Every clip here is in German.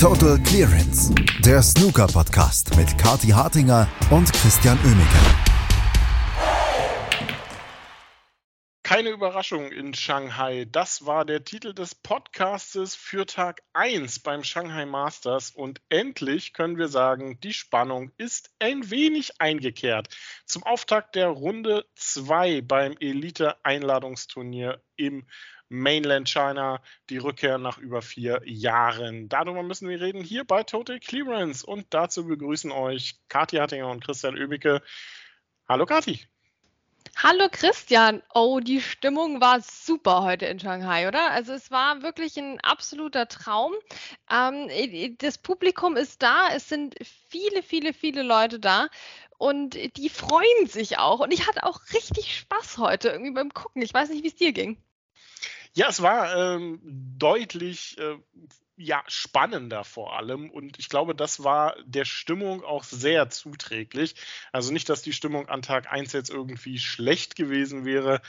Total Clearance, der Snooker-Podcast mit Kati Hartinger und Christian Oemeke. Keine Überraschung in Shanghai. Das war der Titel des Podcastes für Tag 1 beim Shanghai Masters. Und endlich können wir sagen, die Spannung ist ein wenig eingekehrt. Zum Auftakt der Runde 2 beim Elite-Einladungsturnier im Mainland China, die Rückkehr nach über vier Jahren. Darüber müssen wir reden hier bei Total Clearance und dazu begrüßen euch Kathi Hattinger und Christian Öbicke. Hallo Kathi. Hallo Christian. Oh, die Stimmung war super heute in Shanghai, oder? Also es war wirklich ein absoluter Traum. Ähm, das Publikum ist da, es sind viele, viele, viele Leute da und die freuen sich auch. Und ich hatte auch richtig Spaß heute irgendwie beim Gucken. Ich weiß nicht, wie es dir ging. Ja, es war ähm, deutlich äh, ja, spannender vor allem und ich glaube, das war der Stimmung auch sehr zuträglich. Also nicht, dass die Stimmung an Tag 1 jetzt irgendwie schlecht gewesen wäre,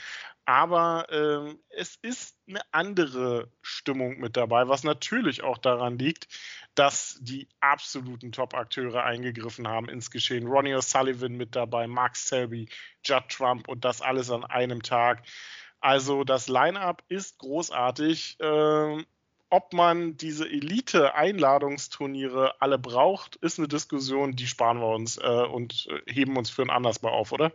aber ähm, es ist eine andere Stimmung mit dabei, was natürlich auch daran liegt, dass die absoluten Top-Akteure eingegriffen haben ins Geschehen. Ronnie O'Sullivan mit dabei, Mark Selby, Judd Trump und das alles an einem Tag. Also das Line-up ist großartig. Ähm, ob man diese Elite-Einladungsturniere alle braucht, ist eine Diskussion, die sparen wir uns äh, und äh, heben uns für ein anderes Mal auf, oder?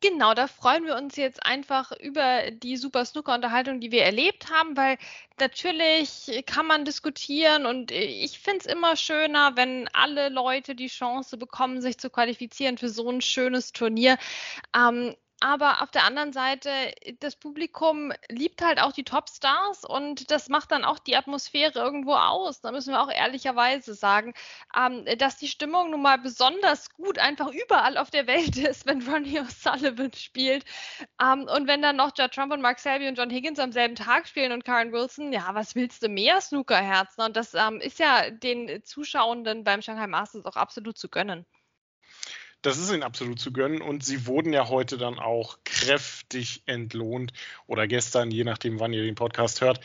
Genau, da freuen wir uns jetzt einfach über die Super Snooker-Unterhaltung, die wir erlebt haben, weil natürlich kann man diskutieren und ich finde es immer schöner, wenn alle Leute die Chance bekommen, sich zu qualifizieren für so ein schönes Turnier. Ähm, aber auf der anderen Seite, das Publikum liebt halt auch die Topstars und das macht dann auch die Atmosphäre irgendwo aus. Da müssen wir auch ehrlicherweise sagen, ähm, dass die Stimmung nun mal besonders gut einfach überall auf der Welt ist, wenn Ronnie O'Sullivan spielt. Ähm, und wenn dann noch Judd Trump und Mark Selby und John Higgins am selben Tag spielen und Karen Wilson, ja, was willst du mehr, Snookerherzen? Und das ähm, ist ja den Zuschauenden beim Shanghai Masters auch absolut zu gönnen. Das ist ihnen absolut zu gönnen und sie wurden ja heute dann auch kräftig entlohnt oder gestern, je nachdem, wann ihr den Podcast hört.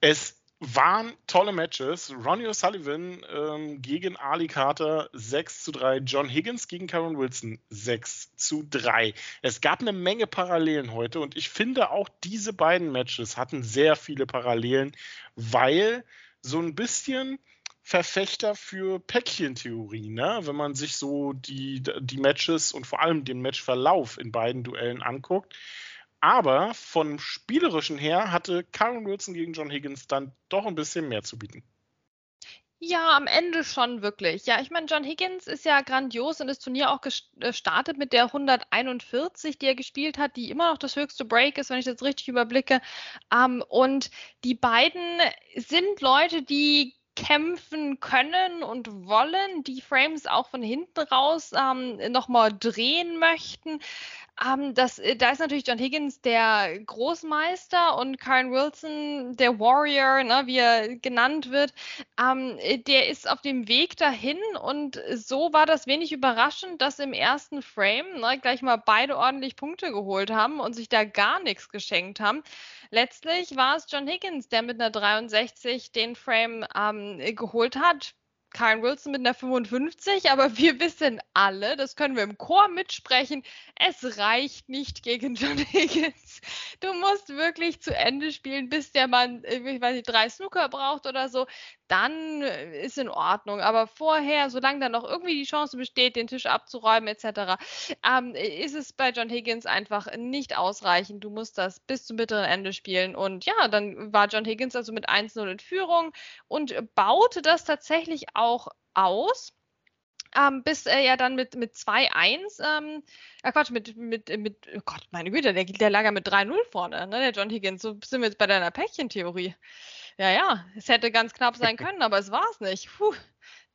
Es waren tolle Matches. Ronnie O'Sullivan ähm, gegen Ali Carter 6 zu 3, John Higgins gegen Karen Wilson 6 zu 3. Es gab eine Menge Parallelen heute und ich finde auch diese beiden Matches hatten sehr viele Parallelen, weil so ein bisschen Verfechter für Päckchentheorie, ne? wenn man sich so die, die Matches und vor allem den Matchverlauf in beiden Duellen anguckt. Aber vom Spielerischen her hatte Karen Wilson gegen John Higgins dann doch ein bisschen mehr zu bieten. Ja, am Ende schon wirklich. Ja, ich meine, John Higgins ist ja grandios und das Turnier auch gestartet mit der 141, die er gespielt hat, die immer noch das höchste Break ist, wenn ich das richtig überblicke. Ähm, und die beiden sind Leute, die kämpfen können und wollen, die Frames auch von hinten raus ähm, nochmal drehen möchten. Ähm, das, äh, da ist natürlich John Higgins der Großmeister und Karen Wilson der Warrior, ne, wie er genannt wird. Ähm, äh, der ist auf dem Weg dahin und so war das wenig überraschend, dass im ersten Frame ne, gleich mal beide ordentlich Punkte geholt haben und sich da gar nichts geschenkt haben. Letztlich war es John Higgins, der mit einer 63 den Frame ähm, geholt hat. Karen Wilson mit einer 55, aber wir wissen alle, das können wir im Chor mitsprechen, es reicht nicht gegen John Higgins. Du musst wirklich zu Ende spielen, bis der Mann, äh, ich weiß nicht, drei Snooker braucht oder so. Dann äh, ist in Ordnung. Aber vorher, solange da noch irgendwie die Chance besteht, den Tisch abzuräumen etc., ähm, ist es bei John Higgins einfach nicht ausreichend. Du musst das bis zum bitteren Ende spielen. Und ja, dann war John Higgins also mit 1-0 in Führung und baute das tatsächlich auch aus. Ähm, bis er ja dann mit, mit 2-1, ähm, äh Quatsch, mit, mit, mit, oh Gott, meine Güte, der, der lag ja mit 3-0 vorne, ne, der John Higgins. So sind wir jetzt bei deiner Päckchentheorie. Ja, ja, es hätte ganz knapp sein können, aber es war es nicht.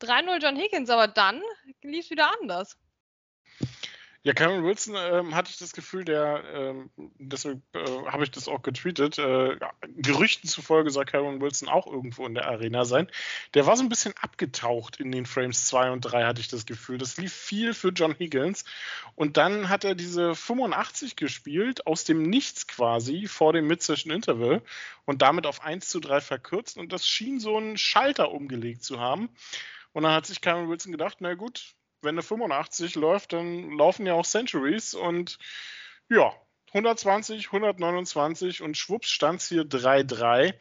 3-0 John Higgins, aber dann lief es wieder anders. Ja, Karen Wilson ähm, hatte ich das Gefühl, der, ähm, deswegen äh, habe ich das auch getweetet, äh, Gerüchten zufolge soll Karen Wilson auch irgendwo in der Arena sein. Der war so ein bisschen abgetaucht in den Frames 2 und 3, hatte ich das Gefühl. Das lief viel für John Higgins. Und dann hat er diese 85 gespielt, aus dem Nichts quasi, vor dem Mid-Session Interval und damit auf 1 zu 3 verkürzt. Und das schien so einen Schalter umgelegt zu haben. Und dann hat sich Karen Wilson gedacht, na gut, wenn eine 85 läuft, dann laufen ja auch Centuries und ja, 120, 129 und schwupps stand es hier 3-3.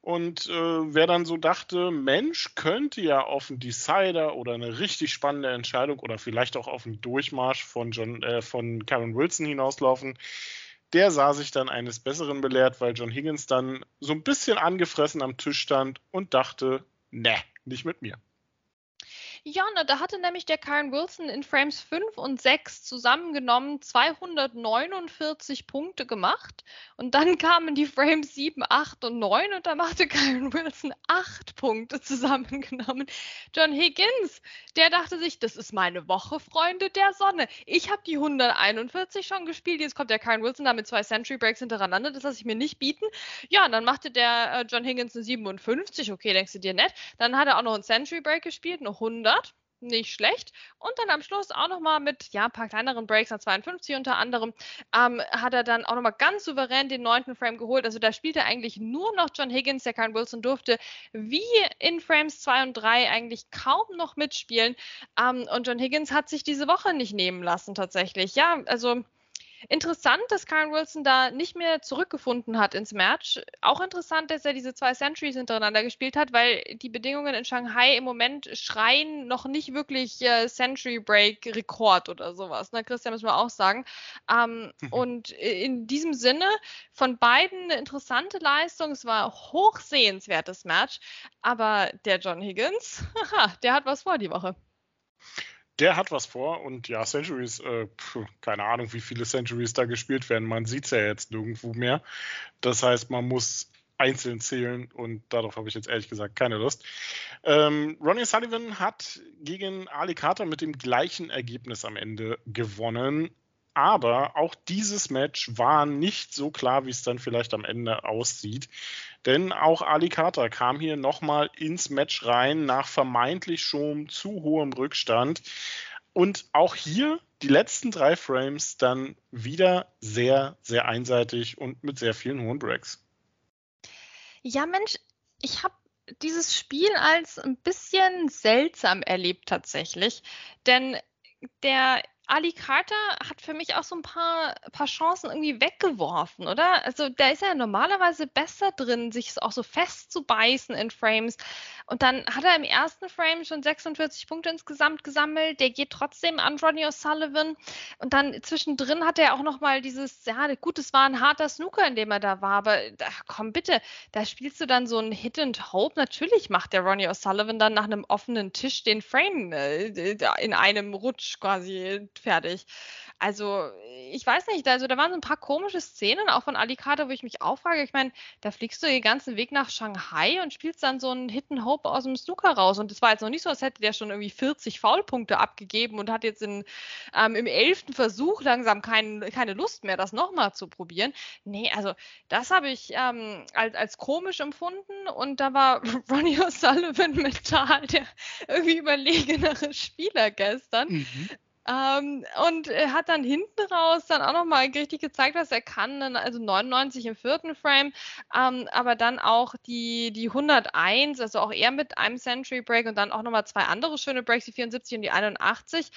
Und äh, wer dann so dachte, Mensch, könnte ja auf einen Decider oder eine richtig spannende Entscheidung oder vielleicht auch auf einen Durchmarsch von, John, äh, von Karen Wilson hinauslaufen, der sah sich dann eines Besseren belehrt, weil John Higgins dann so ein bisschen angefressen am Tisch stand und dachte, ne, nicht mit mir. Ja, na, da hatte nämlich der Karen Wilson in Frames 5 und 6 zusammengenommen 249 Punkte gemacht. Und dann kamen die Frames 7, 8 und 9 und da machte Karen Wilson 8 Punkte zusammengenommen. John Higgins, der dachte sich, das ist meine Woche, Freunde der Sonne. Ich habe die 141 schon gespielt. Jetzt kommt der Karen Wilson da mit zwei Century Breaks hintereinander. Das lasse ich mir nicht bieten. Ja, und dann machte der äh, John Higgins eine 57. Okay, denkst du dir nett. Dann hat er auch noch einen Century Break gespielt, eine 100 nicht schlecht. Und dann am Schluss auch nochmal mit ja, ein paar kleineren Breaks, an 52 unter anderem, ähm, hat er dann auch nochmal ganz souverän den neunten Frame geholt. Also da spielte eigentlich nur noch John Higgins, der Karen Wilson durfte, wie in Frames 2 und 3 eigentlich kaum noch mitspielen. Ähm, und John Higgins hat sich diese Woche nicht nehmen lassen tatsächlich. Ja, also Interessant, dass Karen Wilson da nicht mehr zurückgefunden hat ins Match. Auch interessant, dass er diese zwei Centuries hintereinander gespielt hat, weil die Bedingungen in Shanghai im Moment schreien noch nicht wirklich äh, Century Break Rekord oder sowas. Ne? Christian, müssen wir auch sagen. Ähm, mhm. Und in diesem Sinne von beiden eine interessante Leistung. Es war hochsehenswertes Match. Aber der John Higgins, der hat was vor die Woche der hat was vor und ja, Centuries, äh, pf, keine Ahnung, wie viele Centuries da gespielt werden. Man sieht es ja jetzt nirgendwo mehr. Das heißt, man muss einzeln zählen und darauf habe ich jetzt ehrlich gesagt keine Lust. Ähm, Ronnie Sullivan hat gegen Ali Carter mit dem gleichen Ergebnis am Ende gewonnen. Aber auch dieses Match war nicht so klar, wie es dann vielleicht am Ende aussieht. Denn auch Ali Carter kam hier nochmal ins Match rein nach vermeintlich schon zu hohem Rückstand. Und auch hier die letzten drei Frames dann wieder sehr, sehr einseitig und mit sehr vielen hohen Breaks. Ja, Mensch, ich habe dieses Spiel als ein bisschen seltsam erlebt tatsächlich. Denn der Ali Carter hat für mich auch so ein paar, paar Chancen irgendwie weggeworfen, oder? Also da ist er normalerweise besser drin, sich auch so festzubeißen in Frames. Und dann hat er im ersten Frame schon 46 Punkte insgesamt gesammelt. Der geht trotzdem an Rodney O'Sullivan. Und dann zwischendrin hat er auch noch mal dieses, ja, gut, es war ein harter Snooker, in dem er da war. Aber ach, komm bitte, da spielst du dann so ein Hit and Hope. Natürlich macht der Ronnie O'Sullivan dann nach einem offenen Tisch den Frame äh, in einem Rutsch quasi fertig. Also, ich weiß nicht, also da waren so ein paar komische Szenen, auch von Alicante, wo ich mich auch frage, ich meine, da fliegst du den ganzen Weg nach Shanghai und spielst dann so einen Hidden Hope aus dem Snooker raus. Und das war jetzt noch nicht so, als hätte der schon irgendwie 40 Foulpunkte abgegeben und hat jetzt in, ähm, im elften Versuch langsam kein, keine Lust mehr, das nochmal zu probieren. Nee, also das habe ich ähm, als, als komisch empfunden und da war Ronnie O'Sullivan mental der irgendwie überlegenere Spieler gestern. Mhm. Ähm, und er hat dann hinten raus dann auch nochmal richtig gezeigt, was er kann. Also 99 im vierten Frame, ähm, aber dann auch die, die 101, also auch er mit einem Century Break und dann auch nochmal zwei andere schöne Breaks, die 74 und die 81.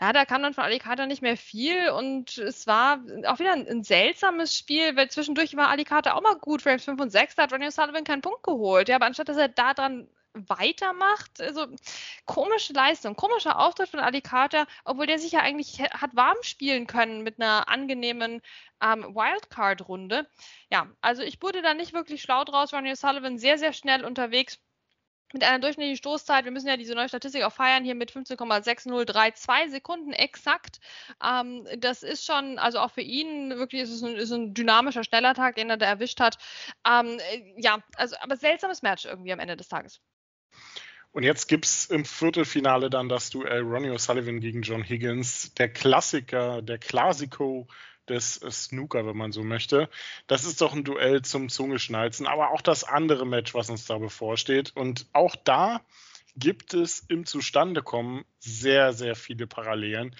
Ja, da kam dann von Alicata nicht mehr viel und es war auch wieder ein, ein seltsames Spiel, weil zwischendurch war Alicata auch mal gut. Frames 5 und 6, da hat Ronnie O'Sullivan keinen Punkt geholt. Ja, aber anstatt dass er da dran weitermacht. Also komische Leistung, komischer Auftritt von Ali Carter, obwohl der sich ja eigentlich hat warm spielen können mit einer angenehmen ähm, Wildcard-Runde. Ja, also ich wurde da nicht wirklich schlau draus. Ronnie Sullivan sehr, sehr schnell unterwegs mit einer durchschnittlichen Stoßzeit, wir müssen ja diese neue Statistik auch feiern, hier mit 15,6032 Sekunden exakt. Ähm, das ist schon, also auch für ihn wirklich ist es ein, ist ein dynamischer, schneller Tag, den er da erwischt hat. Ähm, ja, also aber seltsames Match irgendwie am Ende des Tages. Und jetzt gibt es im Viertelfinale dann das Duell Ronnie O'Sullivan gegen John Higgins, der Klassiker, der Classico des Snooker, wenn man so möchte. Das ist doch ein Duell zum Zungeschnalzen, aber auch das andere Match, was uns da bevorsteht. Und auch da gibt es im Zustandekommen sehr, sehr viele Parallelen.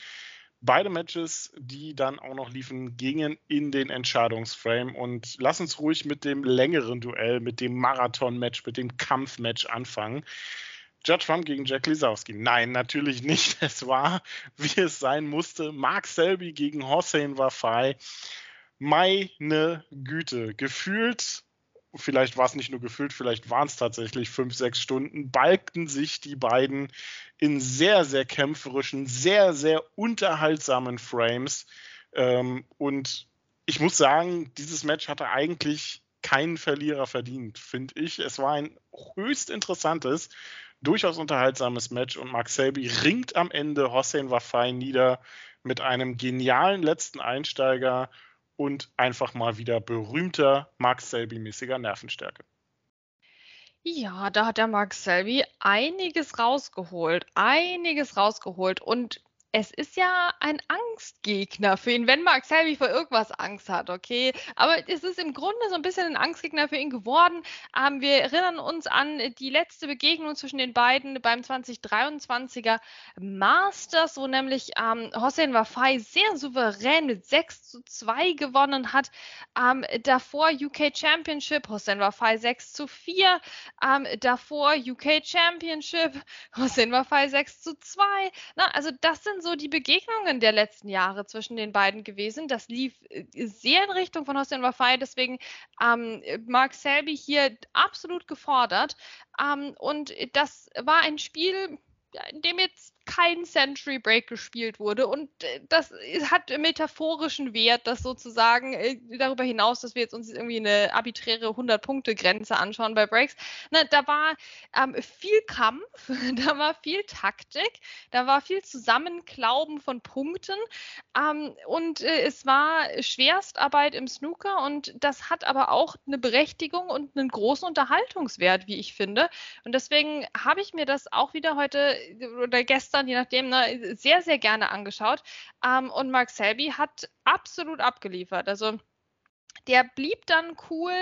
Beide Matches, die dann auch noch liefen, gingen in den Entscheidungsframe. Und lass uns ruhig mit dem längeren Duell, mit dem Marathon-Match, mit dem Kampfmatch anfangen. Judge Trump gegen Jack Lisowski. Nein, natürlich nicht. Es war, wie es sein musste. Mark Selby gegen Hossein Wafai. Meine Güte. Gefühlt, vielleicht war es nicht nur gefühlt, vielleicht waren es tatsächlich fünf, sechs Stunden, balgten sich die beiden in sehr, sehr kämpferischen, sehr, sehr unterhaltsamen Frames. Ähm, und ich muss sagen, dieses Match hatte eigentlich keinen Verlierer verdient, finde ich. Es war ein höchst interessantes durchaus unterhaltsames Match und Mark Selby ringt am Ende Hossein Wafai nieder mit einem genialen letzten Einsteiger und einfach mal wieder berühmter Mark Selby-mäßiger Nervenstärke. Ja, da hat der Mark Selby einiges rausgeholt, einiges rausgeholt und es ist ja ein Angstgegner für ihn, wenn Mark Selby vor irgendwas Angst hat, okay? Aber es ist im Grunde so ein bisschen ein Angstgegner für ihn geworden. Ähm, wir erinnern uns an die letzte Begegnung zwischen den beiden beim 2023er Masters, wo nämlich ähm, Hossein Wafai sehr souverän mit 6 zu 2 gewonnen hat. Ähm, davor UK Championship, Hossein Wafai 6 zu 4. Ähm, davor UK Championship, Hossein Wafai 6 zu 2. Na, also das sind so die Begegnungen der letzten Jahre zwischen den beiden gewesen. Das lief äh, sehr in Richtung von Hossein Wafai, deswegen ähm, Mark Selby hier absolut gefordert. Ähm, und das war ein Spiel, in dem jetzt kein Century Break gespielt wurde. Und äh, das hat metaphorischen Wert, das sozusagen äh, darüber hinaus, dass wir jetzt uns irgendwie eine arbiträre 100-Punkte-Grenze anschauen bei Breaks. Na, da war ähm, viel Kampf, da war viel Taktik, da war viel Zusammenklauben von Punkten ähm, und äh, es war Schwerstarbeit im Snooker und das hat aber auch eine Berechtigung und einen großen Unterhaltungswert, wie ich finde. Und deswegen habe ich mir das auch wieder heute oder gestern gestern, je nachdem, ne, sehr, sehr gerne angeschaut. Ähm, und Mark Selby hat absolut abgeliefert. Also der blieb dann cool.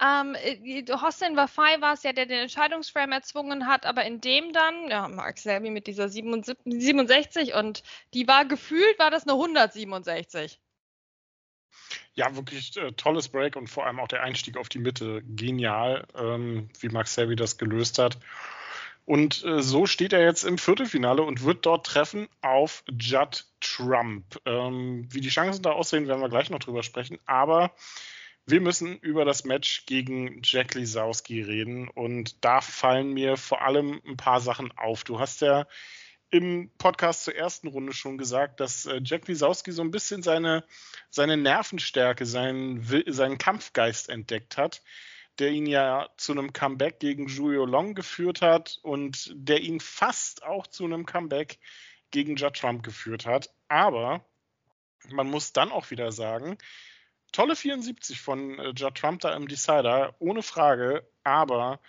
Ähm, äh, Hossein Wafai war es ja, der den Entscheidungsframe erzwungen hat, aber in dem dann, ja, Mark Selby mit dieser 77, 67 und die war gefühlt, war das eine 167. Ja, wirklich äh, tolles Break und vor allem auch der Einstieg auf die Mitte. Genial, ähm, wie Mark Selby das gelöst hat. Und äh, so steht er jetzt im Viertelfinale und wird dort treffen auf Judd Trump. Ähm, wie die Chancen da aussehen, werden wir gleich noch drüber sprechen. Aber wir müssen über das Match gegen Jack Lisowski reden. Und da fallen mir vor allem ein paar Sachen auf. Du hast ja im Podcast zur ersten Runde schon gesagt, dass äh, Jack Lisowski so ein bisschen seine, seine Nervenstärke, seinen, seinen Kampfgeist entdeckt hat der ihn ja zu einem Comeback gegen Julio Long geführt hat und der ihn fast auch zu einem Comeback gegen Judd Trump geführt hat. Aber man muss dann auch wieder sagen, tolle 74 von äh, Judd Trump da im Decider, ohne Frage, aber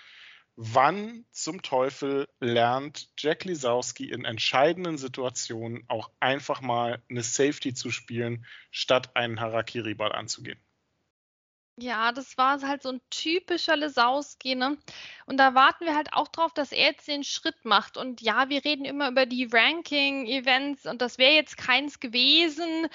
wann zum Teufel lernt Jack Lisowski in entscheidenden Situationen auch einfach mal eine Safety zu spielen, statt einen Harakiri-Ball anzugehen? Ja, das war halt so ein typischer Lesowski, ne? Und da warten wir halt auch drauf, dass er jetzt den Schritt macht. Und ja, wir reden immer über die Ranking-Events und das wäre jetzt keins gewesen,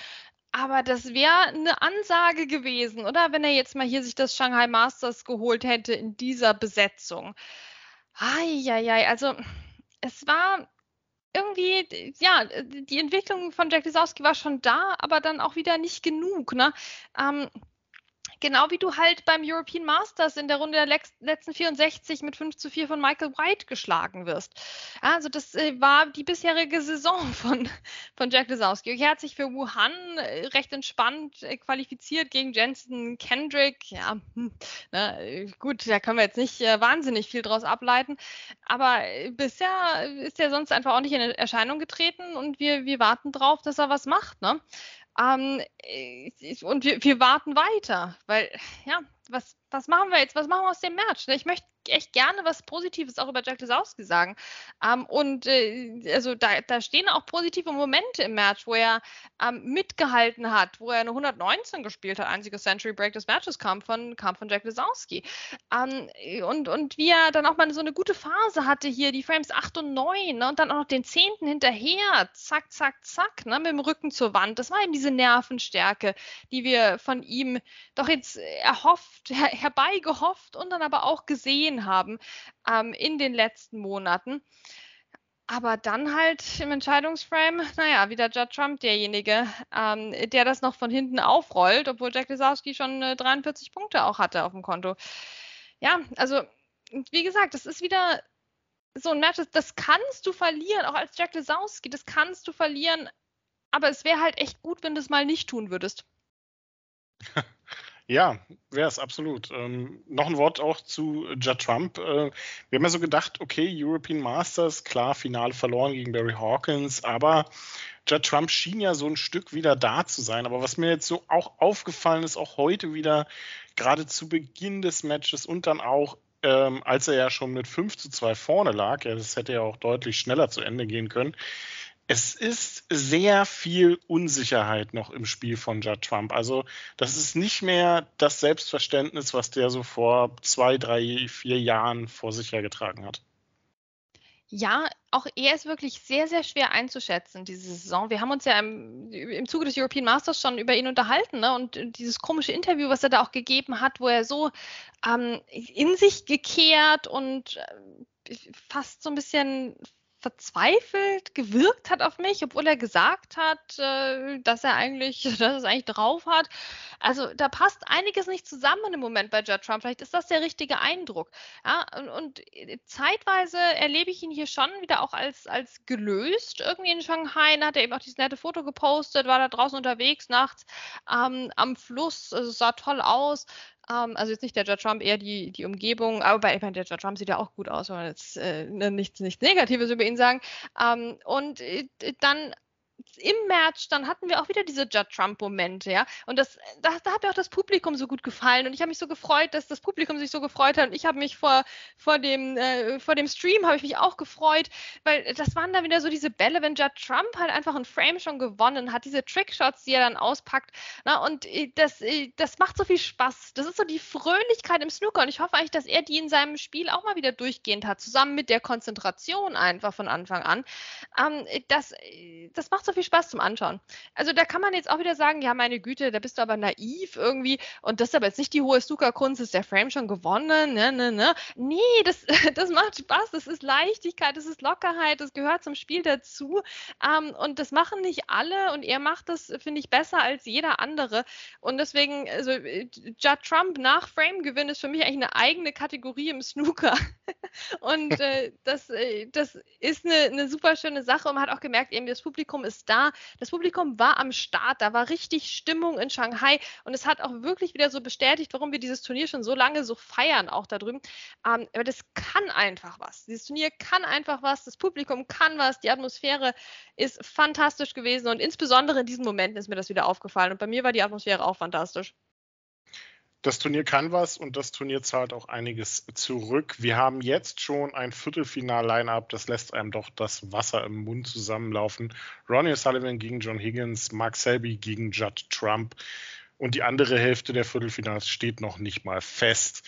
aber das wäre eine Ansage gewesen, oder? Wenn er jetzt mal hier sich das Shanghai Masters geholt hätte in dieser Besetzung. Eieiei, also es war irgendwie, ja, die Entwicklung von Jack Lesowski war schon da, aber dann auch wieder nicht genug, ne? Ähm, Genau wie du halt beim European Masters in der Runde der letzten 64 mit 5 zu 4 von Michael White geschlagen wirst. Also das äh, war die bisherige Saison von, von Jack Lesowski. Er hat sich für Wuhan äh, recht entspannt äh, qualifiziert gegen Jensen Kendrick. Ja, hm, na, gut, da können wir jetzt nicht wahnsinnig viel draus ableiten. Aber bisher ist er sonst einfach auch nicht in Erscheinung getreten und wir, wir warten drauf, dass er was macht. Ne? Ähm, und wir, wir, warten weiter, weil, ja, was, was machen wir jetzt? Was machen wir aus dem Match? Ich möchte echt gerne was Positives auch über Jack Lesowski sagen. Ähm, und äh, also da, da stehen auch positive Momente im Match, wo er ähm, mitgehalten hat, wo er eine 119 gespielt hat. Einziger Century Break des Matches kam von, kam von Jack Lesowski. Ähm, und, und wie er dann auch mal so eine gute Phase hatte hier, die Frames 8 und 9 ne, und dann auch noch den 10. hinterher. Zack, zack, zack, ne, mit dem Rücken zur Wand. Das war eben diese Nervenstärke, die wir von ihm doch jetzt erhofft, her, herbeigehofft und dann aber auch gesehen haben ähm, in den letzten Monaten. Aber dann halt im Entscheidungsframe, naja, wieder Judd Trump derjenige, ähm, der das noch von hinten aufrollt, obwohl Jack Lesowski schon äh, 43 Punkte auch hatte auf dem Konto. Ja, also wie gesagt, das ist wieder so ein Match, das kannst du verlieren, auch als Jack Lesowski, das kannst du verlieren, aber es wäre halt echt gut, wenn du es mal nicht tun würdest. Ja, wäre es absolut. Ähm, noch ein Wort auch zu Judd Trump. Äh, wir haben ja so gedacht, okay, European Masters, klar, Finale verloren gegen Barry Hawkins, aber Judd Trump schien ja so ein Stück wieder da zu sein. Aber was mir jetzt so auch aufgefallen ist, auch heute wieder, gerade zu Beginn des Matches und dann auch, ähm, als er ja schon mit 5 zu 2 vorne lag, ja, das hätte ja auch deutlich schneller zu Ende gehen können, es ist sehr viel Unsicherheit noch im Spiel von Judd Trump. Also das ist nicht mehr das Selbstverständnis, was der so vor zwei, drei, vier Jahren vor sich hergetragen hat. Ja, auch er ist wirklich sehr, sehr schwer einzuschätzen, diese Saison. Wir haben uns ja im, im Zuge des European Masters schon über ihn unterhalten ne? und dieses komische Interview, was er da auch gegeben hat, wo er so ähm, in sich gekehrt und äh, fast so ein bisschen verzweifelt gewirkt hat auf mich, obwohl er gesagt hat, äh, dass er eigentlich, dass er es eigentlich drauf hat. Also da passt einiges nicht zusammen im Moment bei Judd Trump. Vielleicht ist das der richtige Eindruck. Ja, und, und zeitweise erlebe ich ihn hier schon wieder auch als, als gelöst irgendwie in Shanghai. Da hat er eben auch dieses nette Foto gepostet, war da draußen unterwegs nachts ähm, am Fluss. Also sah toll aus. Ähm, also jetzt nicht der Judge Trump, eher die, die Umgebung, aber bei, ich meine, der Judge Trump sieht ja auch gut aus, wenn man jetzt äh, ne, nichts, nichts Negatives über ihn sagen. Ähm, und äh, dann im Match, dann hatten wir auch wieder diese Judd Trump-Momente, ja. Und das, da, da hat mir auch das Publikum so gut gefallen. Und ich habe mich so gefreut, dass das Publikum sich so gefreut hat. Und ich habe mich vor, vor, dem, äh, vor dem Stream habe ich mich auch gefreut, weil das waren dann wieder so diese Bälle, wenn Judd Trump halt einfach ein Frame schon gewonnen hat, diese Trickshots, die er dann auspackt. Na, und äh, das, äh, das macht so viel Spaß. Das ist so die Fröhlichkeit im Snooker. Und ich hoffe eigentlich, dass er die in seinem Spiel auch mal wieder durchgehend hat, zusammen mit der Konzentration einfach von Anfang an. Ähm, das, äh, das macht so viel Spaß zum Anschauen. Also da kann man jetzt auch wieder sagen, ja, meine Güte, da bist du aber naiv irgendwie. Und das ist aber jetzt nicht die hohe Snooker-Kunst, ist der Frame schon gewonnen, ne, ne, ne. Nee, das, das macht Spaß, das ist Leichtigkeit, das ist Lockerheit, das gehört zum Spiel dazu. Ähm, und das machen nicht alle und er macht das, finde ich, besser als jeder andere. Und deswegen, also Judd Trump nach Frame-Gewinn ist für mich eigentlich eine eigene Kategorie im Snooker. Und äh, das, äh, das ist eine, eine super schöne Sache. Und man hat auch gemerkt, eben das Publikum ist da, das Publikum war am Start, da war richtig Stimmung in Shanghai und es hat auch wirklich wieder so bestätigt, warum wir dieses Turnier schon so lange so feiern, auch da drüben. Ähm, aber das kann einfach was. Dieses Turnier kann einfach was, das Publikum kann was, die Atmosphäre ist fantastisch gewesen und insbesondere in diesen Momenten ist mir das wieder aufgefallen und bei mir war die Atmosphäre auch fantastisch das Turnier kann was und das Turnier zahlt auch einiges zurück. Wir haben jetzt schon ein Viertelfinal-Line-Up, das lässt einem doch das Wasser im Mund zusammenlaufen. Ronnie O'Sullivan gegen John Higgins, Mark Selby gegen Judd Trump und die andere Hälfte der Viertelfinals steht noch nicht mal fest.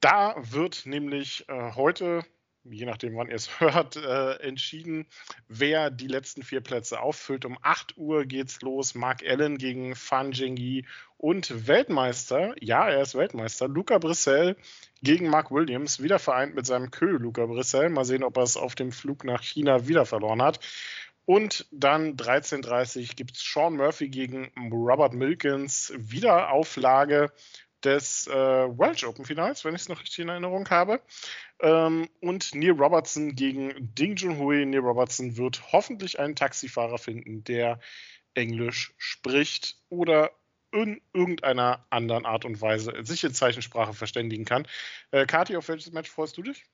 Da wird nämlich äh, heute je nachdem, wann ihr es hört, äh, entschieden, wer die letzten vier Plätze auffüllt. Um 8 Uhr geht's los. Mark Allen gegen Fan Zhengyi und Weltmeister, ja, er ist Weltmeister, Luca Brissell gegen Mark Williams, wieder vereint mit seinem Kö Luca Brissell. Mal sehen, ob er es auf dem Flug nach China wieder verloren hat. Und dann 13.30 gibt es Sean Murphy gegen Robert Milkins, Wiederauflage des äh, Welsh Open Finals, wenn ich es noch richtig in Erinnerung habe. Ähm, und Neil Robertson gegen Ding Junhui. Neil Robertson wird hoffentlich einen Taxifahrer finden, der Englisch spricht oder in irgendeiner anderen Art und Weise sich in Zeichensprache verständigen kann. Äh, Kati, auf welches Match freust du dich?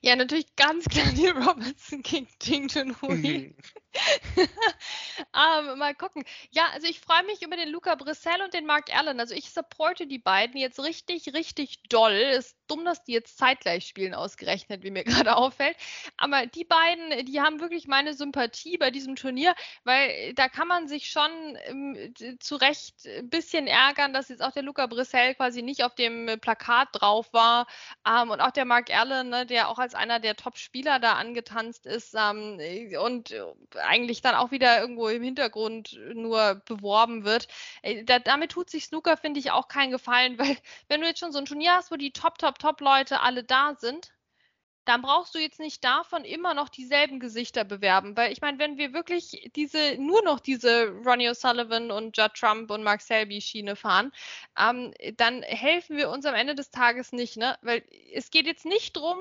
Ja, natürlich ganz klar Neil Robertson gegen Ding Junhui. ähm, mal gucken. Ja, also ich freue mich über den Luca Brissell und den Mark Allen. Also ich supporte die beiden jetzt richtig, richtig doll. Ist dumm, dass die jetzt zeitgleich spielen, ausgerechnet, wie mir gerade auffällt. Aber die beiden, die haben wirklich meine Sympathie bei diesem Turnier, weil da kann man sich schon ähm, zu Recht ein bisschen ärgern, dass jetzt auch der Luca Brissell quasi nicht auf dem Plakat drauf war. Ähm, und auch der Mark Allen, ne, der auch als einer der Top-Spieler da angetanzt ist ähm, und eigentlich dann auch wieder irgendwo im Hintergrund nur beworben wird. Äh, da, damit tut sich Snooker, finde ich, auch keinen Gefallen, weil wenn du jetzt schon so ein Turnier hast, wo die Top, Top, Top-Leute alle da sind, dann brauchst du jetzt nicht davon immer noch dieselben Gesichter bewerben. Weil ich meine, wenn wir wirklich diese, nur noch diese Ronnie O'Sullivan und Judd Trump und Mark Selby Schiene fahren, ähm, dann helfen wir uns am Ende des Tages nicht, ne? Weil es geht jetzt nicht darum,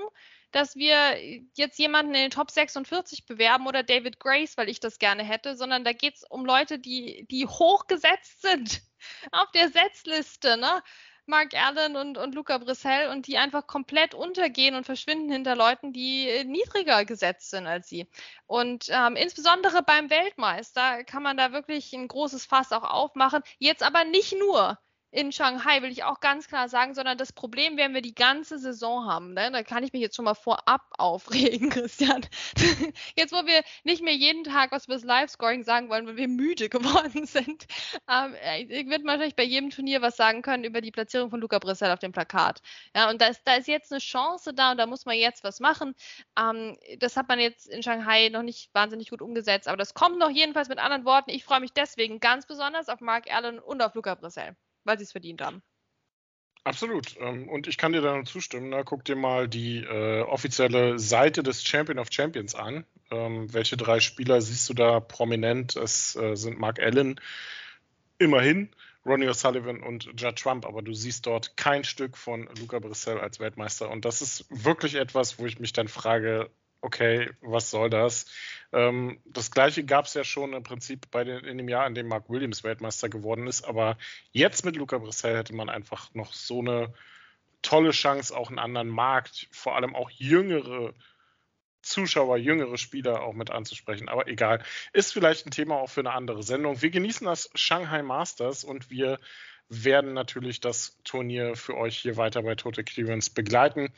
dass wir jetzt jemanden in den Top 46 bewerben oder David Grace, weil ich das gerne hätte, sondern da geht es um Leute, die, die hochgesetzt sind auf der Setzliste, ne? Mark Allen und, und Luca Brissell und die einfach komplett untergehen und verschwinden hinter Leuten, die äh, niedriger gesetzt sind als sie. Und ähm, insbesondere beim Weltmeister kann man da wirklich ein großes Fass auch aufmachen. Jetzt aber nicht nur in Shanghai, will ich auch ganz klar sagen, sondern das Problem werden wir die ganze Saison haben. Ne? Da kann ich mich jetzt schon mal vorab aufregen, Christian. Jetzt, wo wir nicht mehr jeden Tag was über das Live-Scoring sagen wollen, weil wir müde geworden sind, ähm, äh, ich würde wahrscheinlich bei jedem Turnier was sagen können über die Platzierung von Luca Brissell auf dem Plakat. Ja, und da ist, da ist jetzt eine Chance da und da muss man jetzt was machen. Ähm, das hat man jetzt in Shanghai noch nicht wahnsinnig gut umgesetzt, aber das kommt noch jedenfalls mit anderen Worten. Ich freue mich deswegen ganz besonders auf Mark Allen und auf Luca Brissell weil sie es verdient haben. Absolut. Ähm, und ich kann dir da nur zustimmen. Ne? Guck dir mal die äh, offizielle Seite des Champion of Champions an. Ähm, welche drei Spieler siehst du da prominent? Es äh, sind Mark Allen, immerhin, Ronnie O'Sullivan und Judd Trump, aber du siehst dort kein Stück von Luca Brissell als Weltmeister. Und das ist wirklich etwas, wo ich mich dann frage, okay, was soll das? Ähm, das gleiche gab es ja schon im Prinzip bei den, in dem Jahr, in dem Mark Williams Weltmeister geworden ist, aber jetzt mit Luca Brissell hätte man einfach noch so eine tolle Chance, auch einen anderen Markt, vor allem auch jüngere Zuschauer, jüngere Spieler auch mit anzusprechen. Aber egal, ist vielleicht ein Thema auch für eine andere Sendung. Wir genießen das Shanghai Masters und wir werden natürlich das Turnier für euch hier weiter bei Tote Clearance begleiten.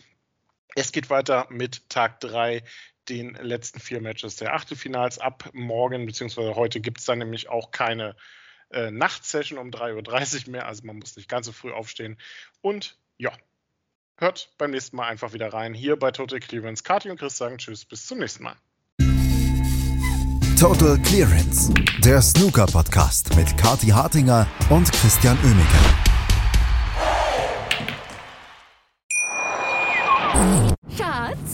Es geht weiter mit Tag 3, den letzten vier Matches der Achtelfinals. Ab morgen bzw. heute gibt es dann nämlich auch keine äh, Nachtsession um 3.30 Uhr mehr, also man muss nicht ganz so früh aufstehen. Und ja, hört beim nächsten Mal einfach wieder rein hier bei Total Clearance. Kati und Chris sagen Tschüss, bis zum nächsten Mal. Total Clearance, der Snooker-Podcast mit Kati Hartinger und Christian Oemeke.